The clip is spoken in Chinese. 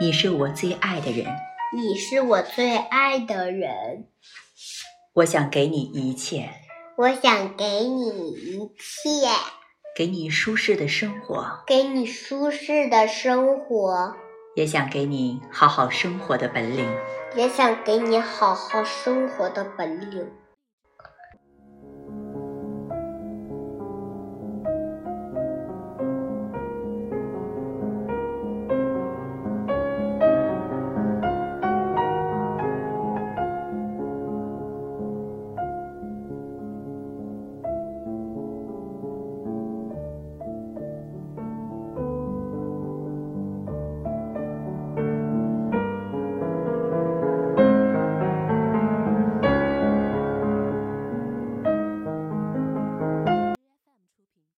你是我最爱的人。你是我最爱的人。我想给你一切。我想给你一切。给你舒适的生活给你舒适的生活。也想给你好好生活的本领。也想给你好好生活的本领